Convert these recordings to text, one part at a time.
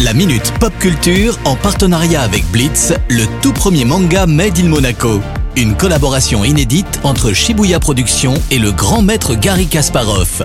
La Minute Pop Culture en partenariat avec Blitz, le tout premier manga Made in Monaco. Une collaboration inédite entre Shibuya Productions et le grand maître Gary Kasparov.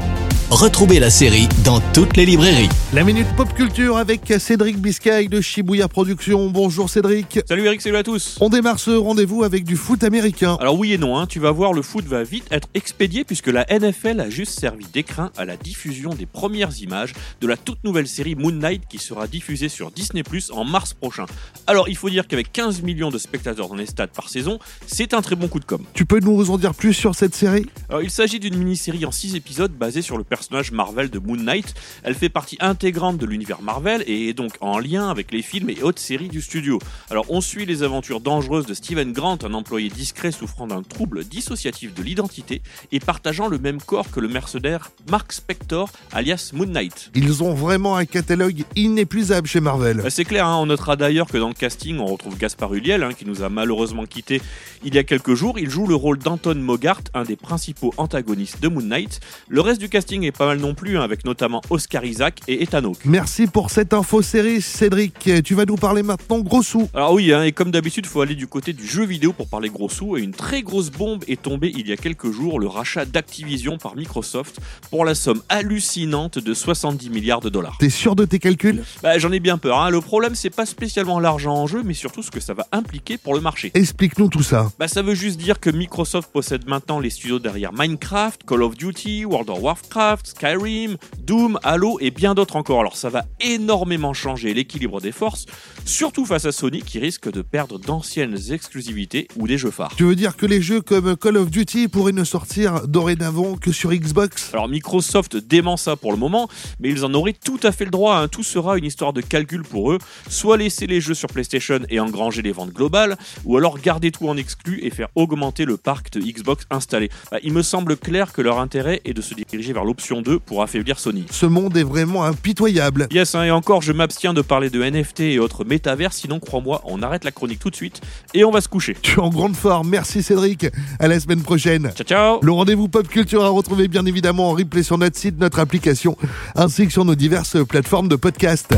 Retrouvez la série dans toutes les librairies. La Minute Pop Culture avec Cédric Biscay de Shibuya Productions. Bonjour Cédric. Salut Eric, salut à tous. On démarre ce rendez-vous avec du foot américain. Alors oui et non, hein, tu vas voir, le foot va vite être expédié puisque la NFL a juste servi d'écrin à la diffusion des premières images de la toute nouvelle série Moon Knight qui sera diffusée sur Disney Plus en mars prochain. Alors il faut dire qu'avec 15 millions de spectateurs dans les stades par saison, c'est un très bon coup de com. Tu peux nous en dire plus sur cette série? Alors il s'agit d'une mini-série en 6 épisodes basée sur le personnage Marvel de Moon Knight. Elle fait partie intégrante de l'univers Marvel et est donc en lien avec les films et autres séries du studio. Alors on suit les aventures dangereuses de Steven Grant, un employé discret souffrant d'un trouble dissociatif de l'identité et partageant le même corps que le mercenaire Mark Spector, alias Moon Knight. Ils ont vraiment un catalogue inépuisable chez Marvel. Euh, C'est clair, hein, on notera d'ailleurs que dans le casting, on retrouve Gaspard Ulliel, hein, qui nous a malheureusement quitté il y a quelques jours. Il joue le rôle d'Anton Mogart, un des principaux antagonistes de Moon Knight. Le reste du casting est pas mal non plus, hein, avec notamment Oscar Isaac et Ethan Hawke. Merci pour cette info série, Cédric. Tu vas nous parler maintenant gros sous. Alors oui, hein, et comme d'habitude, il faut aller du côté du jeu vidéo pour parler gros sous. Et une très grosse bombe est tombée il y a quelques jours, le rachat d'Activision par Microsoft pour la somme hallucinante de 70 milliards de dollars. T'es sûr de tes calculs? Bah, J'en ai bien peur. hein. Le problème, c'est pas spécialement l'argent en jeu, mais surtout ce que ça va impliquer pour le marché. Explique-nous tout ça. Bah, ça veut juste dire que Microsoft possède maintenant les studios derrière Minecraft, Call of Duty, World of Warcraft, Skyrim, Doom, Halo et bien d'autres encore. Alors ça va énormément changer l'équilibre des forces, surtout face à Sony qui risque de perdre d'anciennes exclusivités ou des jeux phares. Tu veux dire que les jeux comme Call of Duty pourraient ne sortir dorénavant que sur Xbox? Alors Microsoft dément ça pour le moment, mais ils en auraient tout à fait le droit. hein. Tout sera une histoire de calcul pour eux. Soit laisser les jeux sur PlayStation et engranger les ventes globales, ou alors garder tout en exclu et faire augmenter le parc de Xbox installé. Bah, il me semble clair que leur intérêt est de se diriger vers l'option 2 pour affaiblir Sony. Ce monde est vraiment impitoyable. Yes, hein, et encore, je m'abstiens de parler de NFT et autres métavers, sinon crois-moi, on arrête la chronique tout de suite et on va se coucher. Tu es en grande forme. Merci Cédric. À la semaine prochaine. Ciao ciao Le rendez-vous pop culture à retrouver bien évidemment en replay sur notre site, notre application, ainsi que sur nos diverses plateformes de podcast.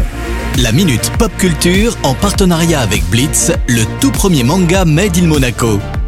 La Minute Pop Culture en partenariat avec Blitz, le tout premier manga Made in Monaco.